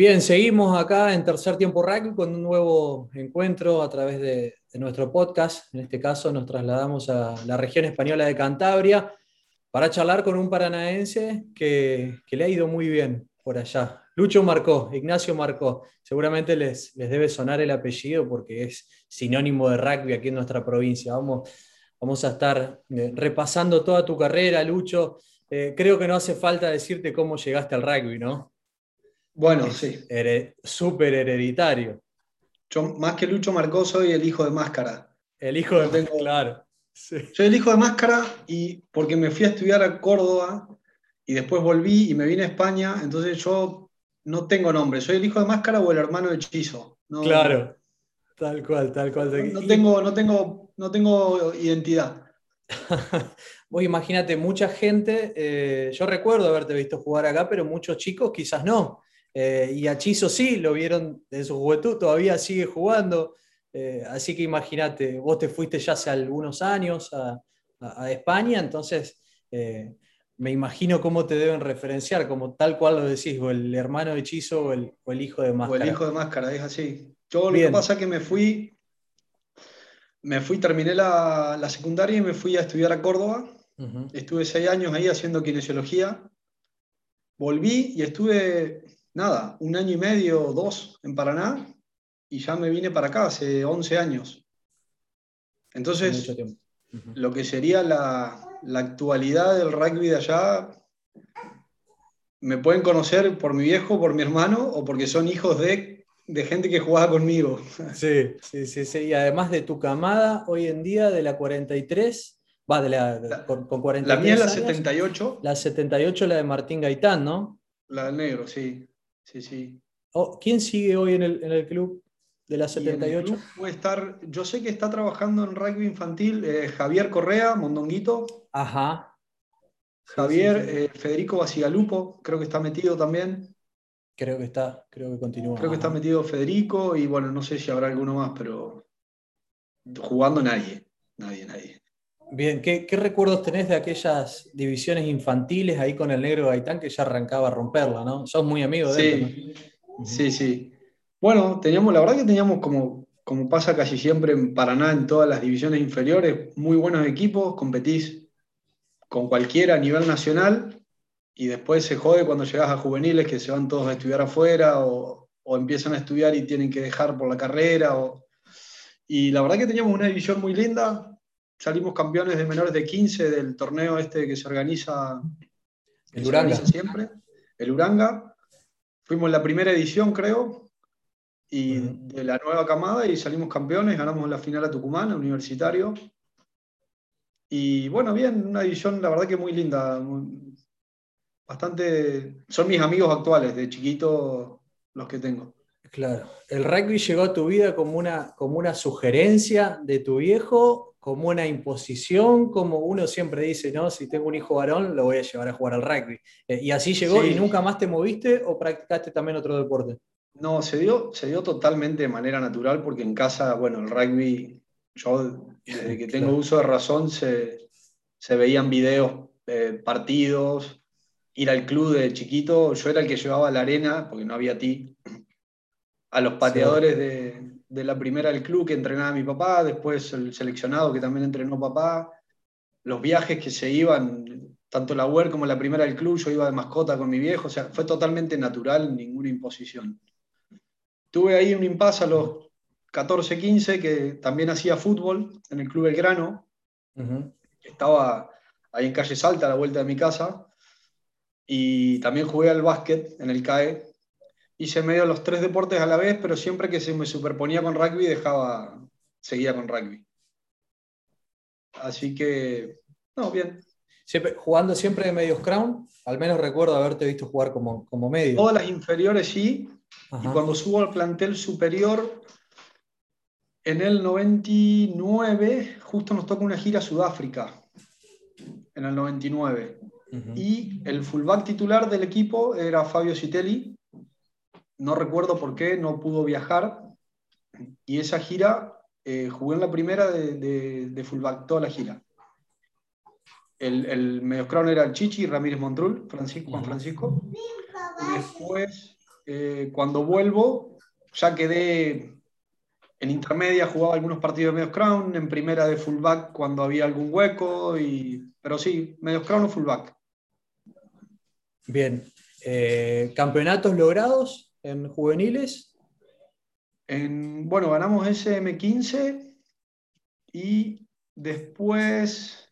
Bien, seguimos acá en Tercer Tiempo Rugby con un nuevo encuentro a través de, nuestro podcast. En este caso nos trasladamos a la región española de Cantabria para charlar con un paranaense que, le ha ido muy bien por allá. Lucho Marcó, Ignacio Marcó. Seguramente les, les debe sonar el apellido porque es sinónimo de rugby aquí en nuestra provincia. Vamos, vamos a estar eh, repasando toda tu carrera, Lucho. Eh, creo que no hace falta decirte cómo llegaste al rugby, ¿no? Bueno, sí. Súper hereditario. Yo, más que Lucho Marcó, soy el hijo de Máscara. El hijo de Máscara, claro. Soy el hijo de Máscara y porque me fui a estudiar a Córdoba y después volví y me vine a España, entonces yo no tengo nombre. Soy el hijo de Máscara o el hermano de Hechizo. claro, tal cual, tal cual. No, tengo, no, tengo, no tengo identidad. Vos imagínate, mucha gente, eh, yo recuerdo haberte visto jugar acá, pero muchos chicos quizás no. Eh, y a Chizo sí, lo vieron de su juventud, todavía sigue jugando. Eh, así que imagínate, vos te fuiste ya hace algunos años a, España, entonces eh, me imagino cómo te deben referenciar, como tal cual lo decís, o el hermano de Chizo o el, hijo de Máscara. O el hijo de Máscara, es así. Yo lo que pasa es que me fui, me fui, terminé la, secundaria y me fui a estudiar a Córdoba. Estuve seis años ahí haciendo kinesiología. Volví y estuve nada, un año y medio, dos en Paraná, y ya me vine para acá hace 11 años. Entonces, lo que sería la, actualidad del rugby de allá, me pueden conocer por mi viejo, por mi hermano, o porque son hijos de, gente que jugaba conmigo. Sí, sí, sí, sí. Y además de tu camada, hoy en día de la 43, va, de la, con, 43 La mía es la 78. La 78, la de Martín Gaitán, ¿no? La del negro, sí sí, sí. Oh, ¿Quién sigue hoy en el, club de la 78? puede estar, yo sé que está trabajando en rugby infantil eh, Javier Correa, Mondonguito. Ajá. Javier, eh, Federico Basigalupo, creo que está metido también. Creo que está, creo que continúa. Creo que está metido Federico y bueno, no sé si habrá alguno más, pero jugando nadie, nadie, nadie. Bien, ¿qué, recuerdos tenés de aquellas divisiones infantiles ahí con el negro Gaitán que ya arrancaba a romperla, ¿no? Sos muy amigo de él. Sí, sí. Bueno, teníamos, la verdad que teníamos como, como pasa casi siempre en Paraná, en todas las divisiones inferiores, muy buenos equipos, competís con cualquiera a nivel nacional y después se jode cuando llegas a juveniles que se van todos a estudiar afuera o, o empiezan a estudiar y tienen que dejar por la carrera. O... Y la verdad que teníamos una división muy linda, salimos campeones de menores de 15 del torneo este que se organiza, el Uranga. siempre, el Uranga. Fuimos la primera edición, creo, y de la nueva camada y salimos campeones, ganamos la final a Tucumán, a Universitario. Y bueno, bien, una edición la verdad que muy linda. Bastante. Son mis amigos actuales, de chiquito los que tengo. Claro. ¿El rugby llegó a tu vida como una, como una sugerencia de tu viejo como una imposición, como uno siempre dice, ¿no? Si tengo un hijo varón, lo voy a llevar a jugar al rugby. Eh, ¿Y así llegó y nunca más te moviste o practicaste también otro deporte? No, se dio, se dio totalmente de manera natural porque en casa, bueno, el rugby, yo desde que tengo uso de razón se, veían videos, partidos, ir al club de chiquito, yo era el que llevaba la arena, porque no había ti, a los pateadores de, de la primera del club que entrenaba mi papá, después el seleccionado que también entrenó papá, los viajes que se iban, tanto la UER como la primera del club, yo iba de mascota con mi viejo, o sea, fue totalmente natural, ninguna imposición. Tuve ahí un impasse a los 14, 15, que también hacía fútbol en el Club Belgrano, estaba ahí en calle Salta, a la vuelta de mi casa, y también jugué al básquet en el CAE, hice medio los tres deportes a la vez, pero siempre que se me superponía con rugby, dejaba, seguía con rugby. Así que, no, bien. Siempre, jugando siempre de medios crown, al menos recuerdo haberte visto jugar como, como medio. Todas las inferiores sí, y cuando subo al plantel superior, en el 99, justo nos toca una gira a Sudáfrica, en el 99. Y el fullback titular del equipo era Fabio Citelli, no recuerdo por qué no pudo viajar. Y esa gira eh, jugué en la primera de, de, fullback, toda la gira. El, el crown era el Chichi, Ramírez Montrul, Francisco, Juan Francisco. Y después eh, cuando vuelvo, ya quedé en intermedia, jugaba algunos partidos de medios crown, en primera de fullback cuando había algún hueco, y, pero sí, medios crown o fullback. Bien. Eh, ¿Campeonatos logrados en juveniles? En, bueno, ganamos SM15 y después,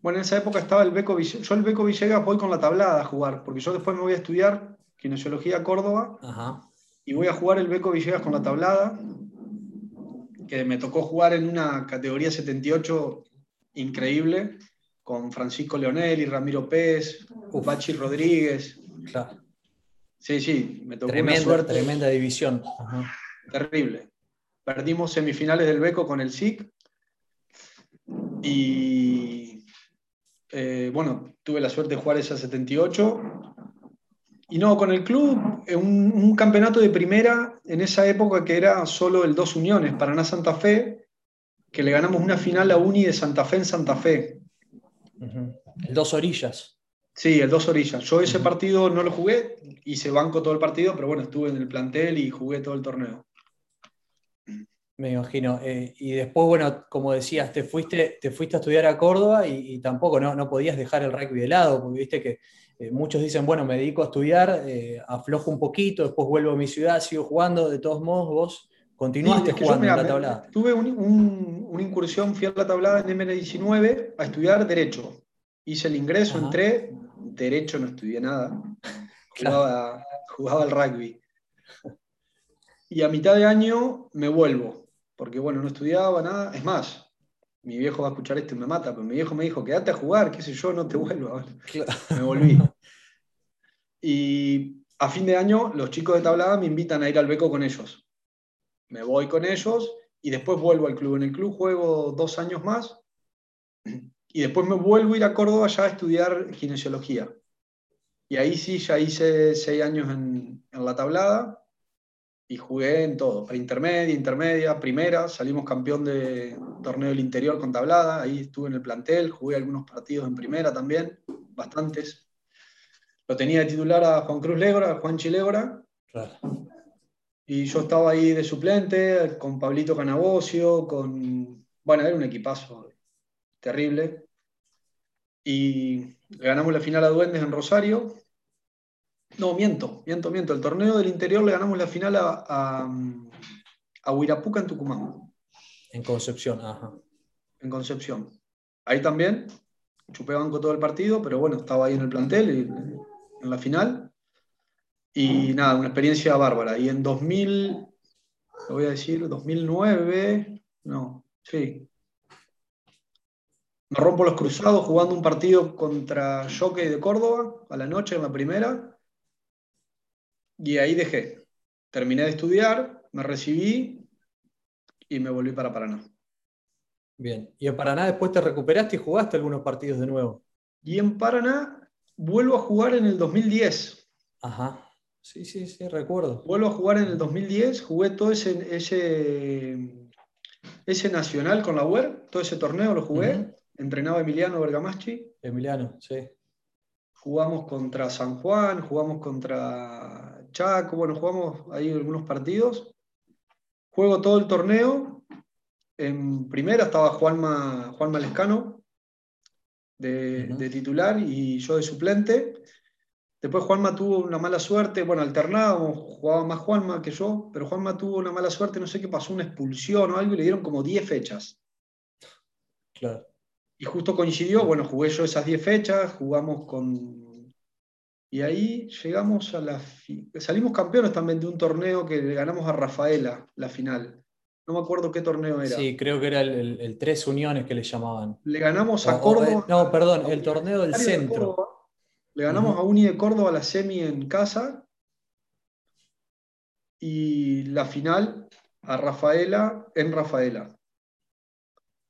bueno, en esa época estaba el Beco Villegas. Yo el Beco Villegas voy con la tablada a jugar, porque yo después me voy a estudiar Kinesiología Córdoba y voy a jugar el Beco Villegas con la tablada, que me tocó jugar en una categoría 78 increíble, con Francisco Leonel y Ramiro Pérez, Bachi Rodríguez. Sí, sí, me tocó tremenda, una suerte. Tremenda división. Terrible. Perdimos semifinales del Beco con el SIC y eh, bueno, tuve la suerte de jugar esa 78 y no, con el club, eh, un, un, campeonato de primera en esa época que era solo el Dos Uniones, Paraná Santa Fe, que le ganamos una final a Uni de Santa Fe en Santa Fe. El Dos Orillas. Sí, el Dos Orillas. Yo ese partido no lo jugué, hice banco todo el partido, pero bueno, estuve en el plantel y jugué todo el torneo. Me imagino. Eh, y después, bueno, como decías, te fuiste, te fuiste a estudiar a Córdoba y, tampoco no, no, podías dejar el rugby de lado, porque viste que eh, muchos dicen, bueno, me dedico a estudiar, eh, aflojo un poquito, después vuelvo a mi ciudad, sigo jugando, de todos modos vos continuaste jugando en la tablada. Tuve una incursión, fui a la tablada en MN19 a estudiar Derecho. Hice el ingreso, entré, Derecho no estudié nada, jugaba, jugaba al rugby. Y a mitad de año me vuelvo, porque bueno, no estudiaba nada. Es más, mi viejo va a escuchar esto y me mata, pero mi viejo me dijo, quédate a jugar, qué sé yo, no te vuelvo. Me volví. Y a fin de año, los chicos de tablada me invitan a ir al beco con ellos. Me voy con ellos y después vuelvo al club. En el club juego dos años más y después me vuelvo a ir a Córdoba ya a estudiar kinesiología. Y ahí sí, ya hice seis años en, en la tablada y jugué en todo, intermedia, intermedia, primera, salimos campeón de torneo del interior con tablada, ahí estuve en el plantel, jugué algunos partidos en primera también, bastantes. Lo tenía de titular a Juan Cruz Legora, a Juan Chilegora. Y yo estaba ahí de suplente con Pablito Canabocio, con... Bueno, era un equipazo terrible. Y ganamos la final a Duendes en Rosario, no, miento, miento, miento. El torneo del interior le ganamos la final a, a, Huirapuca en Tucumán. En Concepción, ajá. En Concepción. Ahí también, chupé banco todo el partido, pero bueno, estaba ahí en el plantel, en la final. Y nada, una experiencia bárbara. Y en 2000, lo voy a decir, 2009, no, sí. Me rompo los cruzados jugando un partido contra Jockey de Córdoba a la noche en la primera y ahí dejé. Terminé de estudiar, me recibí y me volví para Paraná. Bien. ¿Y en Paraná después te recuperaste y jugaste algunos partidos de nuevo? Y en Paraná vuelvo a jugar en el 2010. Ajá. Sí, sí, sí, recuerdo. Vuelvo a jugar en el 2010, jugué todo ese, ese, ese nacional con la UER, todo ese torneo lo jugué. Entrenaba Emiliano Bergamaschi. Emiliano, sí. Jugamos contra San Juan, jugamos contra Chaco, bueno, jugamos ahí algunos partidos. Juego todo el torneo. En primera estaba Juanma, Juanma Lescano de, titular y yo de suplente. Después Juanma tuvo una mala suerte, bueno, alternábamos, jugaba más Juanma que yo, pero Juanma tuvo una mala suerte, no sé qué pasó, una expulsión o algo, y le dieron como 10 fechas. Claro. Y justo coincidió, bueno, jugué yo esas 10 fechas, jugamos con y ahí llegamos a la. Salimos campeones también de un torneo que le ganamos a Rafaela, la final. No me acuerdo qué torneo era. Sí, creo que era el, Tres Uniones que le llamaban. Le ganamos a Córdoba. no, perdón, el torneo del centro. le ganamos a Uni de Córdoba la semi en casa. Y la final a Rafaela en Rafaela.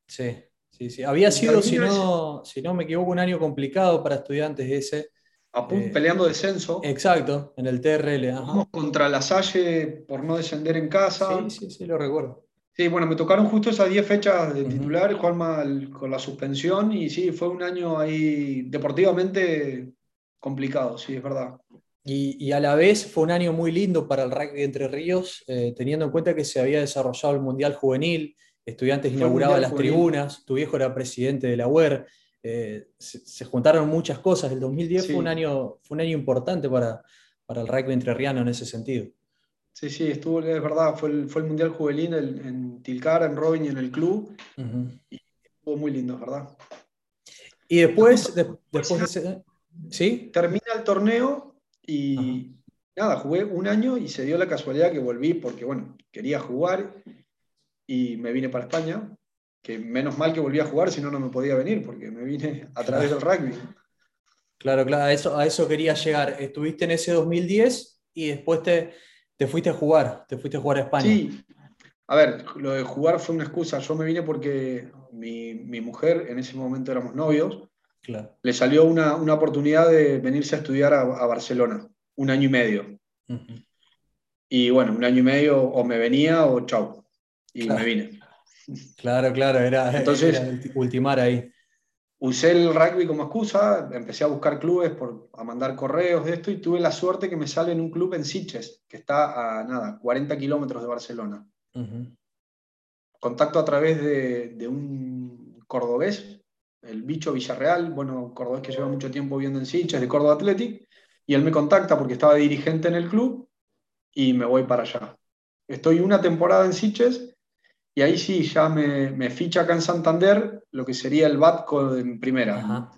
Sí, sí, sí. Había sido, si no, si no me equivoco, un año complicado para estudiantes ese eh, peleando descenso. Exacto, en el TRL. Ajá. Contra la Salle por no descender en casa. Sí, sí, sí, lo recuerdo. Sí, bueno, me tocaron justo esas 10 fechas de titular, Juanma con la suspensión, y sí, fue un año ahí deportivamente complicado, sí, es verdad. Y, a la vez fue un año muy lindo para el rugby de Entre Ríos, eh, teniendo en cuenta que se había desarrollado el Mundial Juvenil, estudiantes inauguraban las tribunas, tu viejo era presidente de la UER, eh, se, juntaron muchas cosas. El 2010 fue, un año, fue un año importante para, para el rugby entrerriano en ese sentido. Sí, sí, estuvo, es verdad, fue el, fue el Mundial Juvenil en, Tilcara, en Robin y en el club. Y estuvo muy lindo, ¿verdad? Y después, después de ¿sí? Termina el torneo y nada, jugué un año y se dio la casualidad que volví porque, bueno, quería jugar y me vine para España, que menos mal que volví a jugar, si no, no me podía venir porque me vine a través del rugby. Claro, claro, a eso, a eso quería llegar. Estuviste en ese 2010 y después te, te fuiste a jugar, te fuiste a jugar a España. Sí, a ver, lo de jugar fue una excusa. Yo me vine porque mi, mi mujer, en ese momento éramos novios, le salió una, oportunidad de venirse a estudiar a, Barcelona, un año y medio. Y bueno, un año y medio o me venía o chau. Y me vine. Claro, claro, era, Entonces, ultimar ahí. Usé el rugby como excusa, empecé a buscar clubes, por, a mandar correos de esto y tuve la suerte que me sale en un club en Sitges, que está a nada, 40 kilómetros de Barcelona. Contacto a través de, de un cordobés el bicho Villarreal, bueno, cordobés que lleva mucho tiempo viviendo en Sitges, de Córdoba Athletic, y él me contacta porque estaba dirigente en el club y me voy para allá. Estoy una temporada en Sitges y ahí sí, ya me, ficha acá en Santander lo que sería el Batco en primera.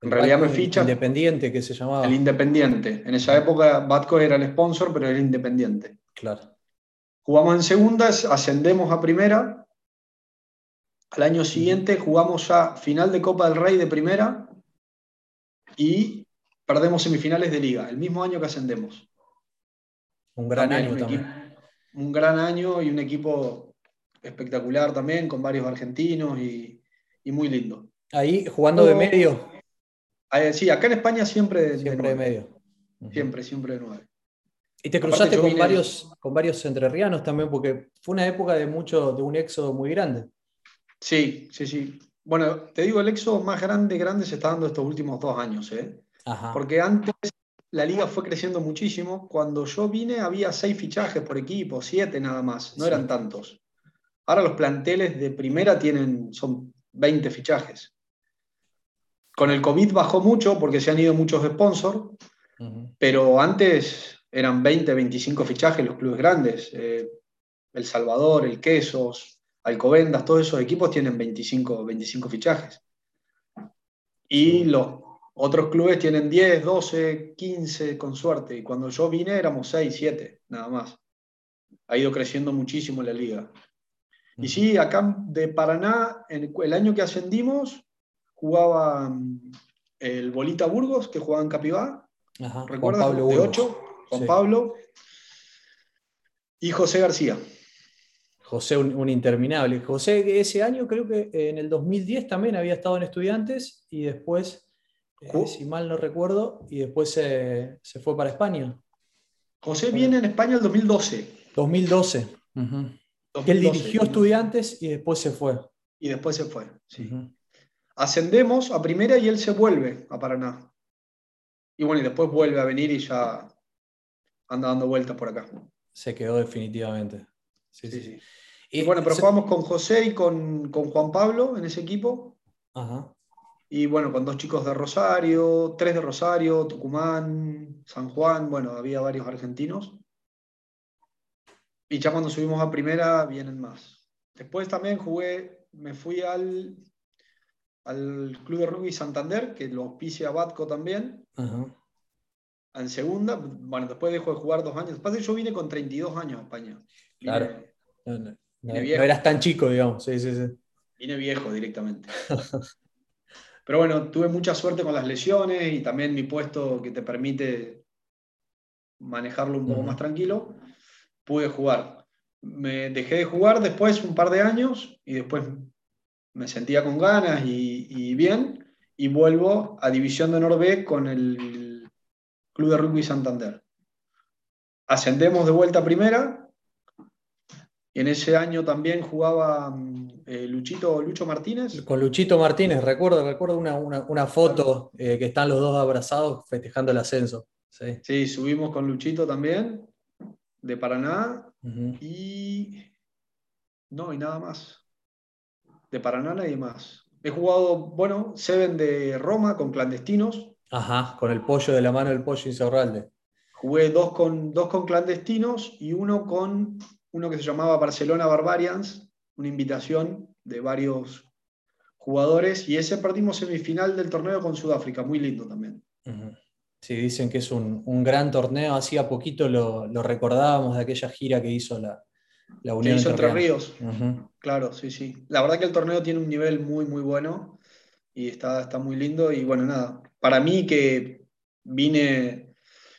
En realidad me ficha. Independiente que se llamaba. El Independiente. En esa época Batco era el sponsor, pero era Independiente. Claro. Jugamos en segunda, ascendemos a primera al año siguiente jugamos ya final de Copa del Rey de primera y perdemos semifinales de liga, el mismo año que ascendemos. Un gran año también. Un gran año y un equipo espectacular también, con varios argentinos y, muy lindo. Ahí jugando de medio. sí, acá en España siempre, siempre de, medio. Siempre, siempre de nueve. Y te cruzaste con varios, con varios entrerrianos también, porque fue una época de mucho, de un éxodo muy grande. Sí, sí, sí. Bueno, te digo, el éxodo más grande, grande se está dando estos últimos dos años, ¿eh? Porque antes la liga fue creciendo muchísimo. Cuando yo vine había seis fichajes por equipo, siete nada más, no eran tantos. Ahora los planteles de primera tienen, son 20 fichajes. Con el COVID bajó mucho porque se han ido muchos sponsors, pero antes eran 20, 25 fichajes los clubes grandes. Eh, el Salvador, el Quesos, Alcobendas, todos esos equipos tienen 25, 25 fichajes. Y los otros clubes tienen 10, 12, 15 con suerte. Y cuando yo vine éramos 6, 7, nada más. Ha ido creciendo muchísimo la liga. Y sí, acá de Paraná, el año que ascendimos, jugaba mm, el Bolita Burgos, que jugaba en Capibá. ¿Recuerdas? Juan Pablo de 8, Juan Pablo. Y José García. José, un, interminable. José, ese año creo que en el 2010 también había estado en Estudiantes y después, eh, si mal no recuerdo, y después se, fue para España. José viene en España el 2012. 2012. Él dirigió Estudiantes y después se fue. Y después se fue, sí. Ascendemos a primera y él se vuelve a Paraná. Y bueno, y después vuelve a venir y ya anda dando vueltas por acá. Se quedó definitivamente sí, sí. Y, bueno, pero jugamos con José y con, Juan Pablo en ese equipo. Y bueno, con dos chicos de Rosario, tres de Rosario, Tucumán, San Juan, bueno, había varios argentinos. Y ya cuando subimos a primera vienen más. Después también jugué, me fui al, al Club de Rugby Santander, que lo auspicia Batco también. En segunda, bueno, después dejó de jugar dos años. Después yo vine con 32 años a España. Claro. No, eras tan chico, digamos. Sí, sí, sí. Vine viejo directamente. Pero bueno, tuve mucha suerte con las lesiones y también mi puesto que te permite manejarlo un poco más tranquilo. Pude jugar. Me dejé de jugar después un par de años y después me sentía con ganas y, bien y vuelvo a División de Honor con el Club de Rugby Santander. Ascendemos de vuelta a primera en ese año también jugaba mm, eh, Luchito, Lucho Martínez. Con Luchito Martínez, recuerdo, recuerdo una, foto eh, que están los dos abrazados festejando el ascenso. Sí. subimos con Luchito también, de Paraná. Y. No, y nada más. De Paraná nadie más. He jugado, bueno, Seven de Roma con clandestinos. Ajá, con el pollo de la mano del pollo Insaurralde. Jugué dos con, dos con clandestinos y uno con uno que se llamaba Barcelona Barbarians, una invitación de varios jugadores, y ese perdimos semifinal del torneo con Sudáfrica, muy lindo también. Sí, dicen que es un, gran torneo, hacía poquito lo, recordábamos de aquella gira que hizo la, la Unión. Que hizo Entre Ríos, claro, sí, sí. La verdad que el torneo tiene un nivel muy, muy bueno y está, está muy lindo, y bueno, nada, para mí que vine,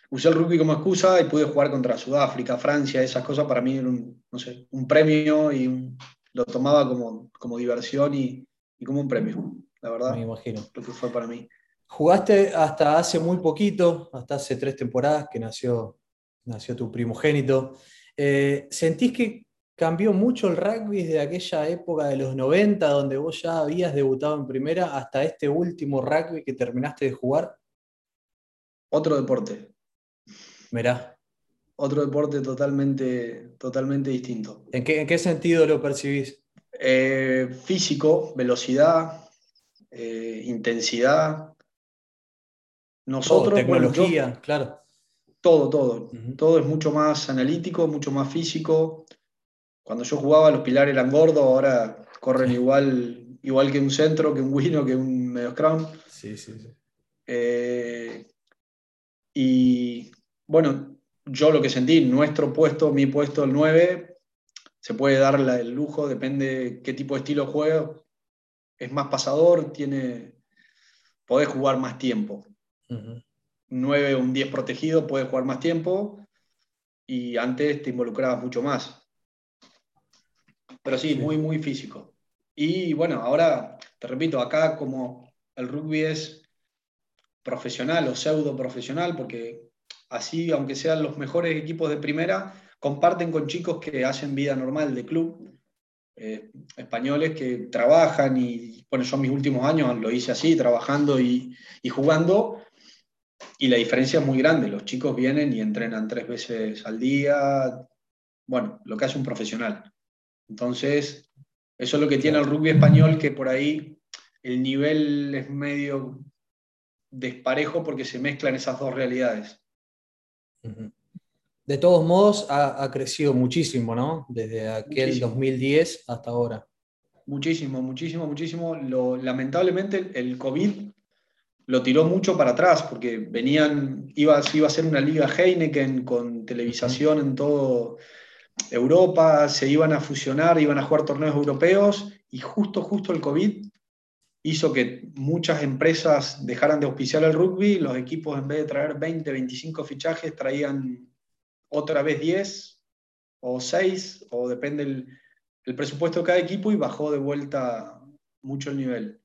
usé el rugby como excusa y pude jugar contra Sudáfrica, Francia, esas cosas para mí eran un, un premio y lo tomaba como, como diversión y, como un premio, la verdad. Me imagino. Lo que fue para mí. Jugaste hasta hace muy poquito, hasta hace tres temporadas que nació, nació tu primogénito. Eh, ¿Sentís que cambió mucho el rugby desde aquella época de los 90, donde vos ya habías debutado en primera, hasta este último rugby que terminaste de jugar? Otro deporte. Mirá. Otro deporte totalmente, totalmente distinto. ¿En qué, sentido lo percibís? Eh, físico, velocidad, eh, intensidad. Nosotros. tecnología, claro. Todo, todo. Todo es mucho más analítico, mucho más físico cuando yo jugaba los pilares eran gordos, ahora corren igual, igual que un centro, que un wino, que un medio scrum. Sí, sí, sí. Eh, y bueno, yo lo que sentí, nuestro puesto, mi puesto, el 9, se puede dar el lujo, depende qué tipo de estilo juego. Es más pasador, tiene, podés jugar más tiempo. Un 9 o un 10 protegido, puedes jugar más tiempo y antes te involucrabas mucho más. Pero sí, muy, muy físico. Y bueno, ahora, te repito, acá como el rugby es profesional o pseudo profesional, porque así, aunque sean los mejores equipos de primera, comparten con chicos que hacen vida normal de club, eh, españoles que trabajan y, bueno, yo mis últimos años lo hice así, trabajando y, y jugando, y la diferencia es muy grande. Los chicos vienen y entrenan tres veces al día, bueno, lo que hace un profesional. Entonces, eso es lo que tiene el rugby español, que por ahí el nivel es medio desparejo porque se mezclan esas dos realidades. De todos modos, ha, crecido muchísimo, ¿no? Desde aquel 2010 hasta ahora. Muchísimo, muchísimo, muchísimo. lamentablemente el COVID lo tiró mucho para atrás porque venían, iba, iba a ser una liga Heineken con televisación en todo Europa, se iban a fusionar, iban a jugar torneos europeos y justo, justo el COVID hizo que muchas empresas dejaran de auspiciar el rugby, los equipos en vez de traer 20, 25 fichajes traían otra vez 10 o 6, o depende el, presupuesto de cada equipo y bajó de vuelta mucho el nivel.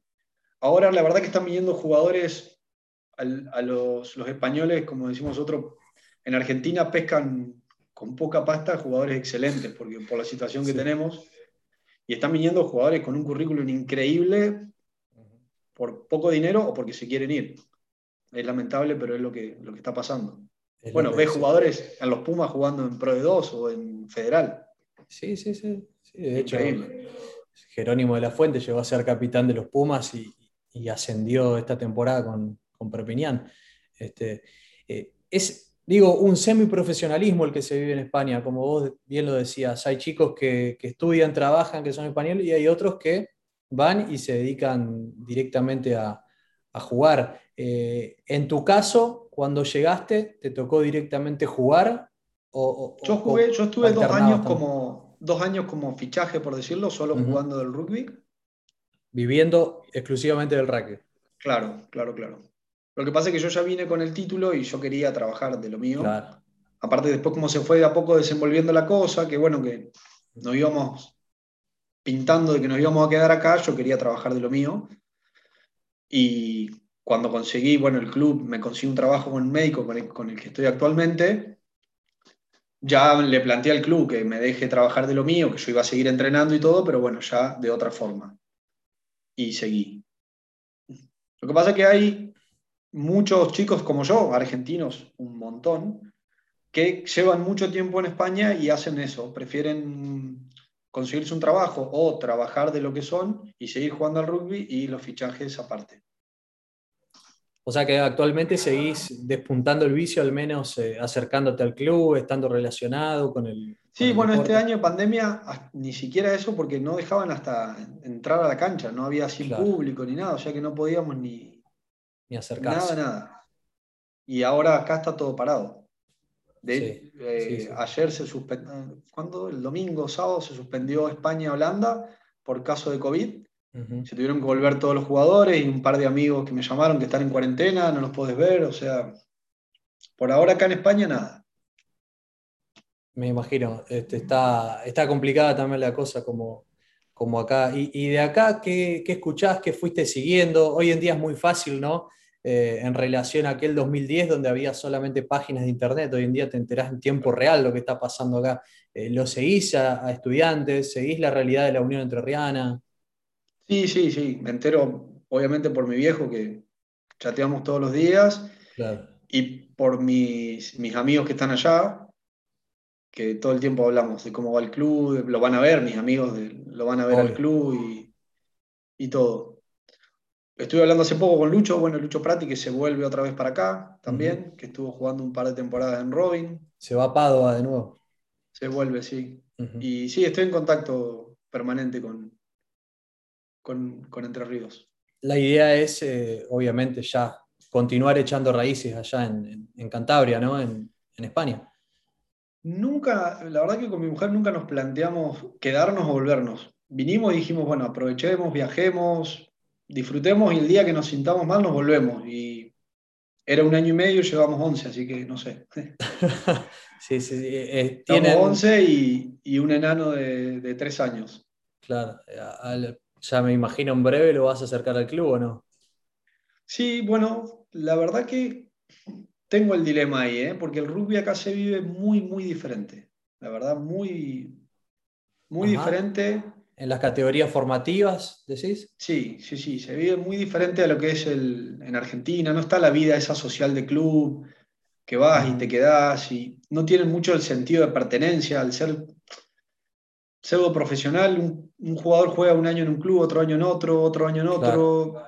Ahora la verdad que están viniendo jugadores a los, los españoles, como decimos nosotros, en Argentina pescan con poca pasta jugadores excelentes, porque por la situación que tenemos, y están viniendo jugadores con un currículum increíble por poco dinero o porque se quieren ir. Es lamentable, pero es lo que, lo que está pasando. bueno, ves jugadores en los Pumas jugando en Pro de 2 o en Federal. Sí, sí, sí. de hecho, Jerónimo de la Fuente llegó a ser capitán de los Pumas y, ascendió esta temporada con, con Perpiñán. Este, eh, es, digo, un semiprofesionalismo el que se vive en España, como vos bien lo decías. Hay chicos que, estudian, trabajan, que son españoles, y hay otros que van y se dedican directamente a, jugar. Eh, en tu caso, cuando llegaste, ¿te tocó directamente jugar? O, yo, jugué, yo estuve dos años, como, dos años como fichaje, por decirlo, solo jugando del rugby. Viviendo exclusivamente del rugby. Claro, claro, claro. Lo que pasa es que yo ya vine con el título y yo quería trabajar de lo mío. Aparte, después, como se fue de a poco desenvolviendo la cosa, que bueno, que nos íbamos pintando de que nos íbamos a quedar acá, yo quería trabajar de lo mío. Y cuando conseguí, bueno, el club, me conseguí un trabajo con el médico con el, con el que estoy actualmente, ya le planteé al club que me deje trabajar de lo mío, que yo iba a seguir entrenando y todo, pero bueno, ya de otra forma. Y seguí. Lo que pasa es que hay muchos chicos como yo, argentinos, un montón, que llevan mucho tiempo en España y hacen eso, prefieren conseguirse un trabajo o trabajar de lo que son y seguir jugando al rugby y los fichajes aparte. O sea que actualmente seguís despuntando el vicio, al menos eh, acercándote al club, estando relacionado con el. Sí, bueno, este año pandemia, ni siquiera eso, porque no dejaban hasta entrar a la cancha, no había sin público ni nada, o sea que no podíamos ni, ni acercarse. Nada, nada. Y ahora acá está todo parado. De, eh, Ayer se suspendió, ¿cuándo? El domingo, sábado, se suspendió España-Holanda por caso de COVID se tuvieron que volver todos los jugadores y un par de amigos que me llamaron que están en cuarentena, no los puedes ver, o sea, por ahora acá en España nada. Me imagino, este, está, está complicada también la cosa como, como acá. Y, de acá, ¿qué, ¿qué, escuchás? ¿Qué fuiste siguiendo? Hoy en día es muy fácil, ¿no? Eh, en relación a aquel 2010 donde había solamente páginas de internet, hoy en día te enterás en tiempo real lo que está pasando acá. Eh, ¿Lo seguís a, a, estudiantes? ¿Seguís la realidad de la Unión Entrerriana? Sí, sí, sí, me entero obviamente por mi viejo que chateamos todos los días y por mis, mis amigos que están allá, que todo el tiempo hablamos de cómo va el club, lo van a ver, mis amigos lo van a ver al club y, y, todo. Estuve hablando hace poco con Lucho, bueno, Lucho Prati, que se vuelve otra vez para acá también, que estuvo jugando un par de temporadas en Robin. Se va a Padua de nuevo. Se vuelve, sí. Y sí, estoy en contacto permanente con, con, Entre Ríos. La idea es, eh, obviamente, ya continuar echando raíces allá en, Cantabria, ¿no? En, España. Nunca, la verdad que con mi mujer nunca nos planteamos quedarnos o volvernos. Vinimos y dijimos, bueno, aprovechemos, viajemos, disfrutemos y el día que nos sintamos mal nos volvemos. Y era un año y medio y llevamos 11, así que no sé. sí, sí, sí. Eh, tienen... 11 y, un enano de, de tres años. Claro, al, ya me imagino en breve lo vas a acercar al club o no. Sí, bueno, la verdad que tengo el dilema ahí, ¿eh? porque el rugby acá se vive muy, muy diferente. La verdad, muy, muy diferente. ¿En las categorías formativas, decís? Sí, sí, sí, se vive muy diferente a lo que es el, en Argentina. No está la vida esa social de club, que vas y te quedás, y no tienen mucho el sentido de pertenencia al ser pseudo profesional, un, jugador juega un año en un club, otro año en otro, otro año en otro.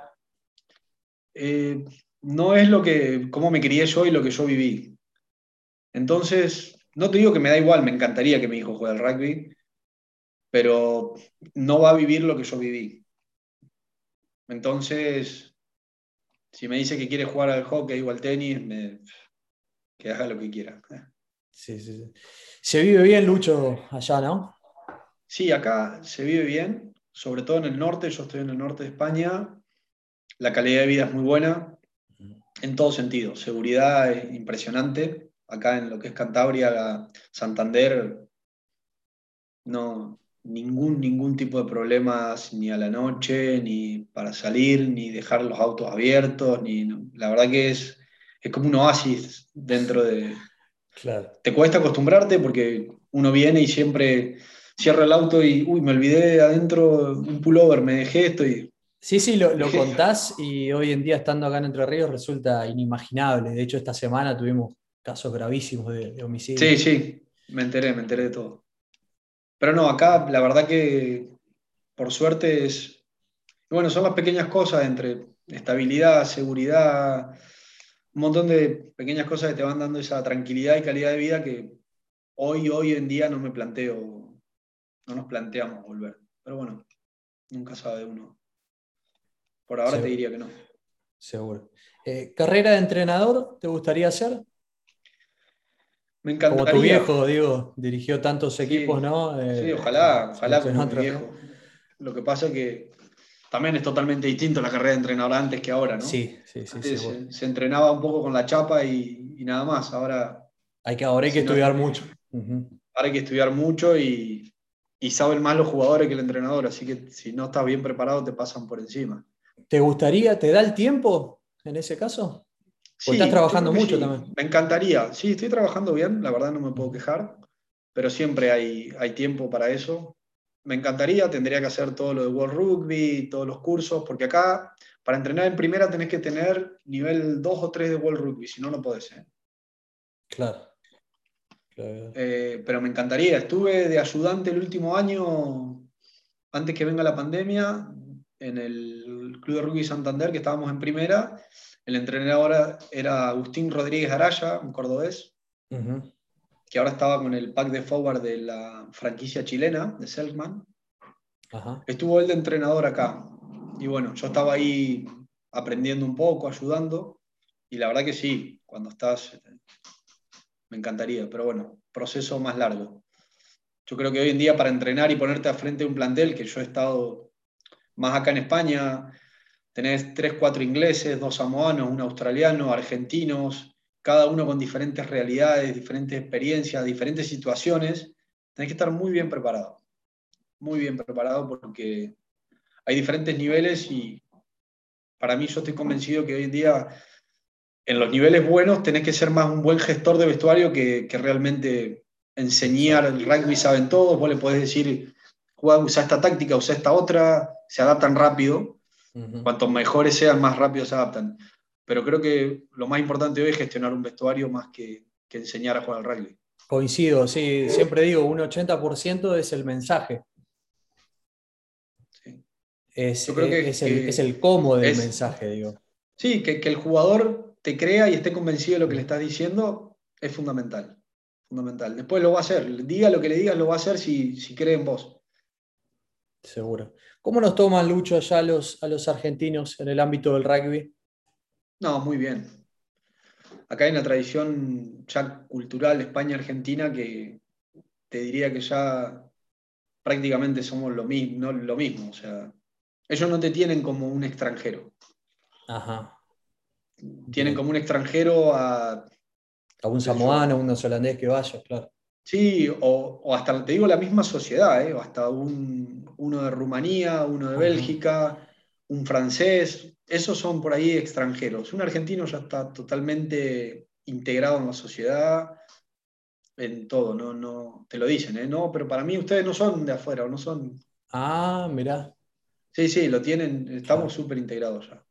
Eh, no es lo que, cómo me crié yo y lo que yo viví. Entonces, no te digo que me da igual, me encantaría que mi hijo juegue al rugby, pero no va a vivir lo que yo viví. Entonces, si me dice que quiere jugar al hockey o al tenis, que haga lo que quiera. Sí, sí, sí. Se vive bien, Lucho, allá, ¿no? Sí, acá se vive bien, sobre todo en el norte, yo estoy en el norte de España, la calidad de vida es muy buena, en todo sentido, seguridad es impresionante, acá en lo que es Cantabria, Santander, no, ningún, ningún tipo de problemas ni a la noche, ni para salir, ni dejar los autos abiertos, ni, la verdad que es, es como un oasis dentro de... Claro. Te cuesta acostumbrarte porque uno viene y siempre cierro el auto y, uy, me olvidé adentro un pullover, me dejé esto y... Sí, sí, lo, contás y hoy en día estando acá en Entre Ríos resulta inimaginable. De hecho, esta semana tuvimos casos gravísimos de, homicidio. Sí, sí, me enteré, me enteré de todo. Pero no, acá la verdad que por suerte es... Bueno, son las pequeñas cosas entre estabilidad, seguridad, un montón de pequeñas cosas que te van dando esa tranquilidad y calidad de vida que hoy, hoy en día no me planteo no nos planteamos volver. Pero bueno, nunca sabe uno. Por ahora te diría que no. Seguro. Eh, ¿Carrera de entrenador te gustaría hacer? Me encantaría. Como tu viejo, digo, dirigió tantos equipos, ¿no? sí, eh, ojalá, ojalá como mi viejo. Lo que pasa es que también es totalmente distinto la carrera de entrenador antes que ahora, ¿no? Sí, sí, sí. se, entrenaba un poco con la chapa y, nada más. Ahora. Hay que, ahora hay que estudiar mucho. Ahora hay que estudiar mucho y, y saben más los jugadores que el entrenador, así que si no estás bien preparado te pasan por encima. ¿Te gustaría, te da el tiempo en ese caso? ¿O estás trabajando mucho también? Me encantaría, sí, estoy trabajando bien, la verdad no me puedo quejar, pero siempre hay, hay tiempo para eso. me encantaría, tendría que hacer todo lo de World Rugby, todos los cursos, porque acá para entrenar en primera tenés que tener nivel 2 o 3 de World Rugby, si no, no podés. ¿eh? Claro. Eh, pero me encantaría. Estuve de ayudante el último año, antes que venga la pandemia, en el Club de Rugby Santander, que estábamos en primera. El entrenador era Agustín Rodríguez Araya, un cordobés, que ahora estaba con el pack de forward de la franquicia chilena, de Selkman. Estuvo él de entrenador acá. Y bueno, yo estaba ahí aprendiendo un poco, ayudando. Y la verdad que sí, cuando estás me encantaría, pero bueno, proceso más largo. Yo creo que hoy en día para entrenar y ponerte a frente de un plantel, que yo he estado más acá en España, tenés tres, cuatro ingleses, dos samoanos, un australiano, argentinos, cada uno con diferentes realidades, diferentes experiencias, diferentes situaciones, tenés que estar muy bien preparado, muy bien preparado porque hay diferentes niveles y para mí yo estoy convencido que hoy en día en los niveles buenos tenés que ser más un buen gestor de vestuario que, realmente enseñar el rugby saben todos, vos le podés decir, usa esta táctica, usa esta otra, se adaptan rápido, cuanto mejores sean, más rápido se adaptan. Pero creo que lo más importante hoy es gestionar un vestuario más que, enseñar a jugar al rugby. Coincido, sí, siempre digo, un 80% es el mensaje. Es, Yo creo que, es, el, cómo del mensaje, digo. Sí, que, que el jugador te crea y esté convencido de lo que le estás diciendo, es fundamental. Fundamental. Después lo va a hacer. Diga lo que le digas, lo va a hacer si, si cree en vos. Seguro. ¿Cómo nos toman, Lucho, allá los, a los argentinos en el ámbito del rugby? No, muy bien. Acá hay una tradición ya cultural España-Argentina que te diría que ya prácticamente somos lo mismo, no lo mismo. O sea, ellos no te tienen como un extranjero. Ajá tienen como un extranjero a... A un samoano, un holandés que vaya, claro. Sí, o, hasta, te digo, la misma sociedad, ¿eh? o hasta un, uno de Rumanía, uno de Bélgica, un francés, esos son por ahí extranjeros. Un argentino ya está totalmente integrado en la sociedad, en todo, no, no, te lo dicen, ¿eh? No, pero para mí ustedes no son de afuera, no son... Ah, mirá. Sí, sí, lo tienen, estamos súper integrados ya.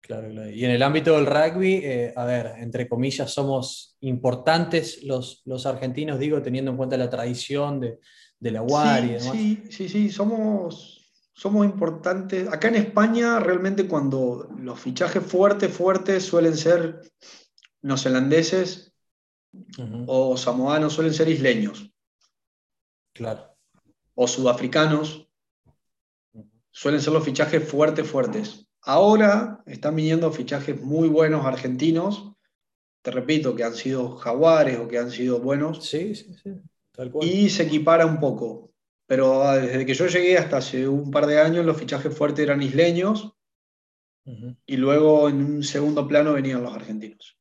Claro, Y en el ámbito del rugby, eh, a ver, entre comillas, somos importantes los, los argentinos, digo, teniendo en cuenta la tradición de, la UAR y demás. Sí, sí, sí, somos, somos importantes. Acá en España, realmente cuando los fichajes fuertes, fuertes suelen ser neozelandeses o samoanos, suelen ser isleños. Claro. O sudafricanos. Suelen ser los fichajes fuertes, fuertes. Ahora están viniendo fichajes muy buenos argentinos, te repito, que han sido jaguares o que han sido buenos. Sí, sí, sí. Y se equipara un poco. Pero ah, desde que yo llegué hasta hace un par de años, los fichajes fuertes eran isleños. Y luego en un segundo plano venían los argentinos.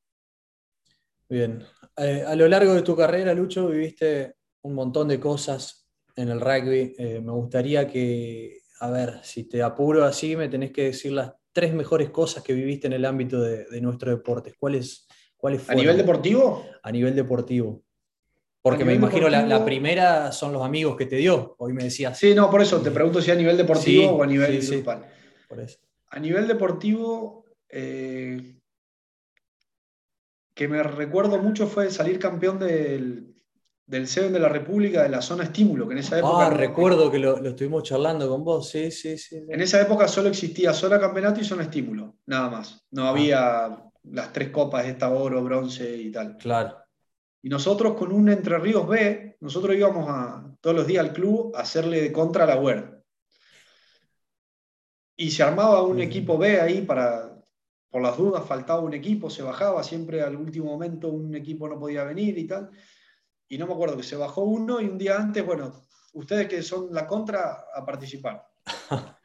Bien. Eh, a lo largo de tu carrera, Lucho, viviste un montón de cosas en el rugby. Eh, me gustaría que a ver, si te apuro así, me tenés que decir las tres mejores cosas que viviste en el ámbito de, nuestro deporte. ¿Cuáles, fueron? ¿A nivel deportivo? A nivel deportivo. Porque me imagino la, primera son los amigos que te dio. Hoy me decías. Sí, no, por eso te pregunto si a nivel deportivo o a nivel grupal. Por eso. A nivel deportivo, eh, que me recuerdo mucho fue salir campeón del, del Seven de la República de la zona estímulo, que en esa época... Ah, recuerdo que lo, estuvimos charlando con vos, sí, sí, sí. En esa época solo existía zona campeonato y zona estímulo, nada más. No ah. había las tres copas, esta oro, bronce y tal. Claro. Y nosotros con un Entre Ríos B, nosotros íbamos a, todos los días al club a hacerle de contra a la WER. Y se armaba un equipo B ahí para, por las dudas, faltaba un equipo, se bajaba, siempre al último momento un equipo no podía venir y tal y no me acuerdo que se bajó uno y un día antes, bueno, ustedes que son la contra, a participar.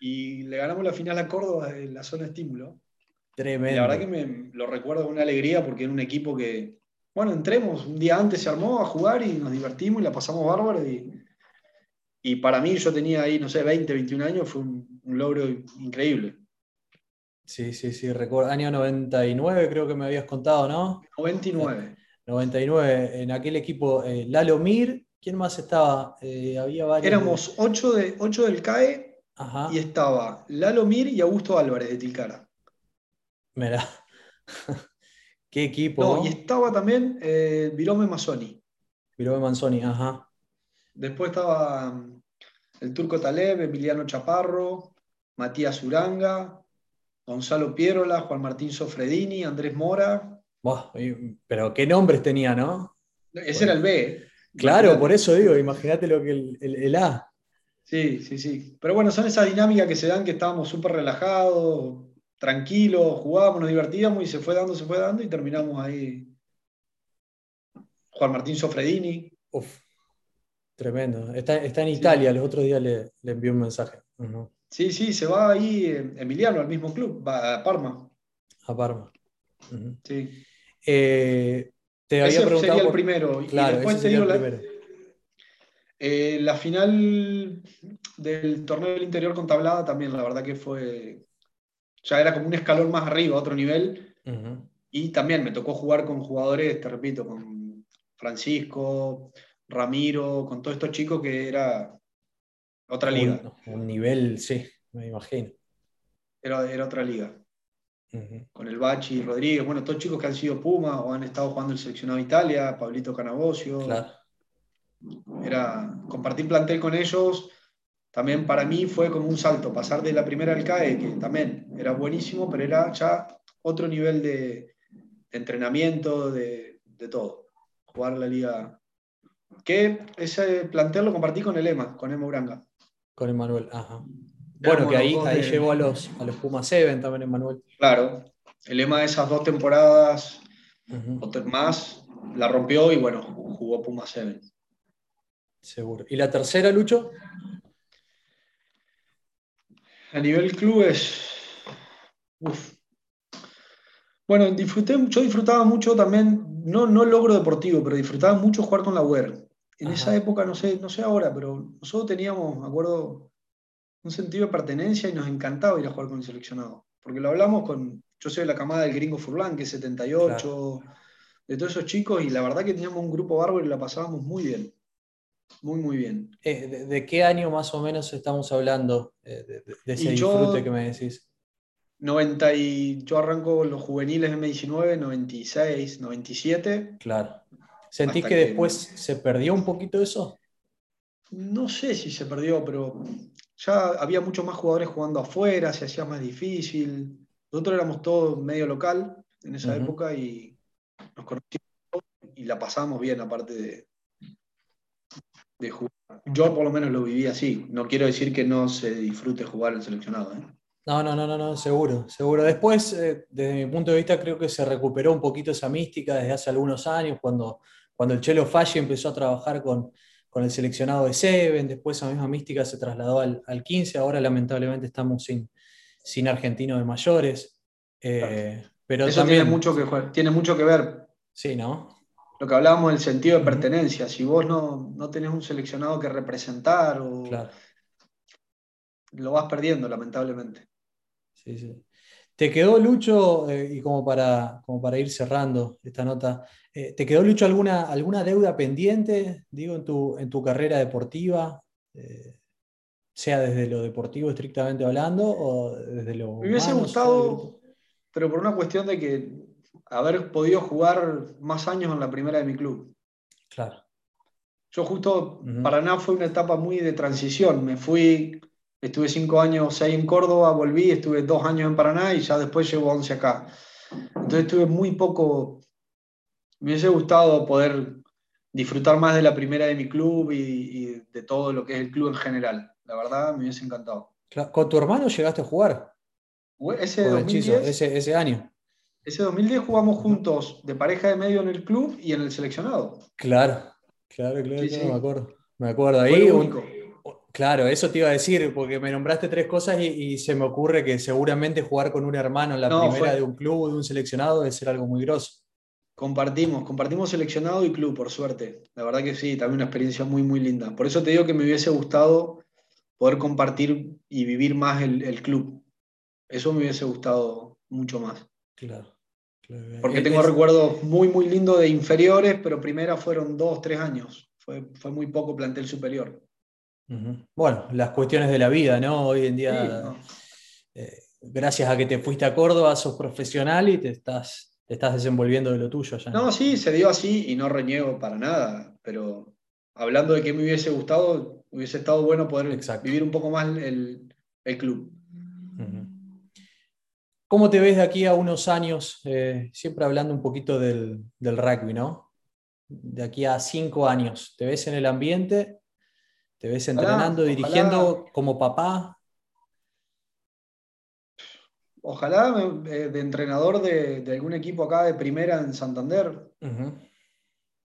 y le ganamos la final a Córdoba en la zona estímulo. Tremendo. la verdad que me lo recuerdo con una alegría porque era un equipo que, bueno, entremos, un día antes se armó a jugar y nos divertimos y la pasamos bárbaro. Y, y para mí, yo tenía ahí, no sé, 20, 21 años, fue un, logro increíble. Sí, sí, sí, recuerdo. Año 99 creo que me habías contado, ¿no? 99. 99, en aquel equipo, eh, Lalo Mir, ¿Quién más estaba? Eh, había varios. Éramos ocho, de, ocho del CAE y estaba Lalo Mir y Augusto Álvarez de Tilcara. Mira. Qué equipo. No, y estaba también eh, Virome Mazzoni. Virome Manzoni, ajá. Después estaba mm, el Turco Taleb, Emiliano Chaparro, Matías Uranga, Gonzalo Pierola, Juan Martín Sofredini, Andrés Mora. Pero qué nombres tenía, ¿no? Ese era el B. Claro, por eso digo, imagínate lo que el, el, A. Sí, sí, sí. Pero bueno, son esas dinámicas que se dan que estábamos súper relajados, tranquilos, jugábamos, nos divertíamos y se fue dando, se fue dando y terminamos ahí. Juan Martín Sofredini. Uf, tremendo. Está, en Italia, los otros días le, le envió un mensaje. Sí, sí, se va ahí eh, Emiliano al mismo club, va a Parma. A Parma. Sí. Eh, te había ese sería el primero. Claro, después te digo la, eh, la final del torneo del interior con tablada también, la verdad que fue. Ya era como un escalón más arriba, otro nivel. Y también me tocó jugar con jugadores, te repito, con Francisco, Ramiro, con todos estos chicos que era otra liga. Un, nivel, sí, me imagino. Era, era otra liga. Con el Bachi, Rodríguez, bueno, todos chicos que han sido Puma o han estado jugando el seleccionado Italia, Pablito Canavosio. Claro. Era compartir plantel con ellos. También para mí fue como un salto, pasar de la primera al CAE, que también era buenísimo, pero era ya otro nivel de, entrenamiento, de, de todo. Jugar la liga que ese plantel lo compartí con el EMA, con Emma Uranga. Con Emanuel, ajá. Bueno, que ahí, ahí llegó a los, a los Pumas 7 también Emanuel. Claro, el EMA de esas dos temporadas más la rompió y bueno, jugó Pumas 7. Seguro. ¿Y la tercera, Lucho? A nivel clubes. Uf. Bueno, disfruté, yo disfrutaba mucho también, no, no logro deportivo, pero disfrutaba mucho jugar con la UER en esa época, no sé, no sé ahora, pero nosotros teníamos, me acuerdo, un sentido de pertenencia y nos encantaba ir a jugar con el seleccionado. Porque lo hablamos con, yo soy de la camada del gringo Furlan, que es 78, de todos esos chicos, y la verdad que teníamos un grupo bárbaro y la pasábamos muy bien. Muy, muy bien. Eh, de, qué año más o menos estamos hablando eh, de, ese disfrute que me decís? 90 y, yo arranco los juveniles M19, 96, 97. Claro. ¿Sentís que, después se perdió un poquito eso? No sé si se perdió, pero ya había muchos más jugadores jugando afuera, se hacía más difícil. Nosotros éramos todos medio local en esa época y nos conocíamos y la pasamos bien, aparte de, de jugar. Yo por lo menos lo viví así. No quiero decir que no se disfrute jugar el seleccionado. ¿eh? No, no, no, no, no, seguro, seguro. Después, eh, desde mi punto de vista, creo que se recuperó un poquito esa mística desde hace algunos años, cuando, cuando el Chelo Falli empezó a trabajar con, el seleccionado de Seven, después esa misma mística se trasladó al, 15, ahora lamentablemente estamos sin, sin argentinos de mayores. Eh, pero Eso tiene, mucho que, tiene mucho que ver. Sí, ¿no? Lo que hablábamos del sentido de pertenencia, si vos no, no tenés un seleccionado que representar o... Lo vas perdiendo, lamentablemente. ¿Te quedó, Lucho, eh, y como para, como para ir cerrando esta nota, eh, ¿te quedó, Lucho, alguna, alguna deuda pendiente, digo, en tu, en tu carrera deportiva? Eh, sea desde lo deportivo estrictamente hablando o desde lo... Me hubiese gustado, pero por una cuestión de que haber podido jugar más años en la primera de mi club. Claro. Yo justo, Paraná fue una etapa muy de transición. Me fui Estuve cinco años, seis en Córdoba, volví, estuve dos años en Paraná y ya después llevo once acá. Entonces estuve muy poco, me hubiese gustado poder disfrutar más de la primera de mi club y, de todo lo que es el club en general. La verdad, me hubiese encantado. ¿Con tu hermano llegaste a jugar? Ese, 2010, ese, año. Ese 2010 jugamos juntos de pareja de medio en el club y en el seleccionado. Claro, claro, claro, me acuerdo. Me acuerdo ahí. Claro, eso te iba a decir, porque me nombraste tres cosas y, se me ocurre que seguramente jugar con un hermano en la primera de un club, de un seleccionado, debe ser algo muy grosso. Compartimos, compartimos seleccionado y club, por suerte. La verdad que sí, también una experiencia muy, muy linda. Por eso te digo que me hubiese gustado poder compartir y vivir más el, club. Eso me hubiese gustado mucho más. Claro. Porque tengo recuerdos muy, muy lindos de inferiores, pero primera fueron dos, tres años fue, fue muy poco plantel superior. Bueno, las cuestiones de la vida, ¿no? Hoy en día, eh, gracias a que te fuiste a Córdoba, sos profesional y te estás, te estás desenvolviendo de lo tuyo. No, sí, se dio así y no reniego para nada, pero hablando de que me hubiese gustado, hubiese estado bueno poder vivir un poco más el, club. ¿Cómo te ves de aquí a unos años? Eh, siempre hablando un poquito del, del rugby, ¿no? De aquí a cinco años, ¿te ves en el ambiente? ¿Te ves entrenando, dirigiendo como papá? Ojalá de entrenador de, algún equipo acá de primera en Santander,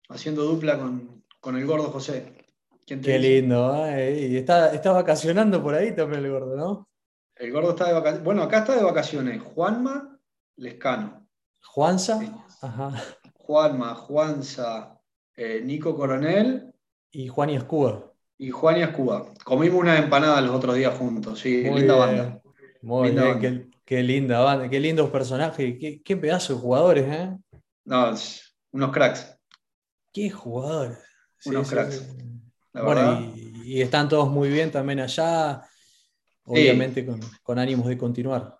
haciendo dupla con, el gordo José. Qué lindo, ¿eh? y está, está vacacionando por ahí también el gordo, ¿no? El gordo está de vacaciones. Bueno, acá está de vacaciones. Juanma Lescano. Juanza. Juanma, Juanza, eh, Nico Coronel. Y Juan y Escuba y Juan y Escuba. Comimos una empanada los otros días juntos, sí, linda banda. Muy bien, Qué, linda banda, qué lindos personajes, qué, qué pedazo de jugadores, ¿eh? No, unos cracks. Qué jugadores. unos cracks. bueno, y, están todos muy bien también allá, obviamente con, ánimos de continuar.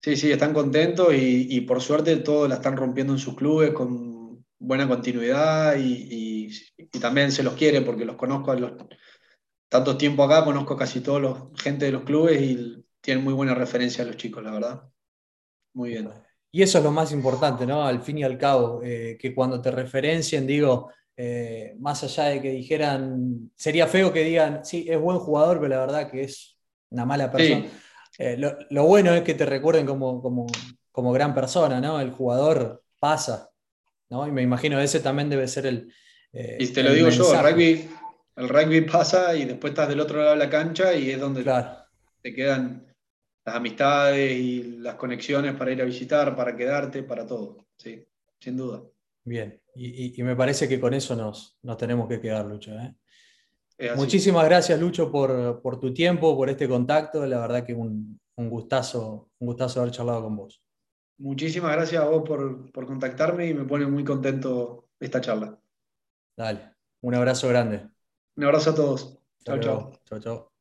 Sí, sí, están contentos y, y, por suerte todos la están rompiendo en sus clubes con buena continuidad y y también se los quiere porque los conozco a los tanto tiempo acá, conozco casi todos los gente de los clubes y tienen muy buena referencia a los chicos, la verdad. Muy bien. Y eso es lo más importante, ¿no? Al fin y al cabo, eh, que cuando te referencien, digo, eh, más allá de que dijeran, sería feo que digan, sí, es buen jugador, pero la verdad que es una mala persona. Eh, lo, bueno es que te recuerden como, como, como gran persona, ¿no? El jugador pasa, ¿no? Y me imagino ese también debe ser el, eh, y te lo digo yo, el rugby, el rugby pasa y después estás del otro lado de la cancha y es donde te quedan las amistades y las conexiones para ir a visitar, para quedarte, para todo. Sí, sin duda. Bien, y, me parece que con eso nos, nos tenemos que quedar, Lucho. ¿eh? Muchísimas gracias, Lucho, por, tu tiempo, por este contacto. La verdad que un, un, gustazo, un gustazo haber charlado con vos. Muchísimas gracias a vos por, por contactarme y me pone muy contento esta charla. Dale, un abrazo grande. Un abrazo a todos. Chao, chao. Chao, chao.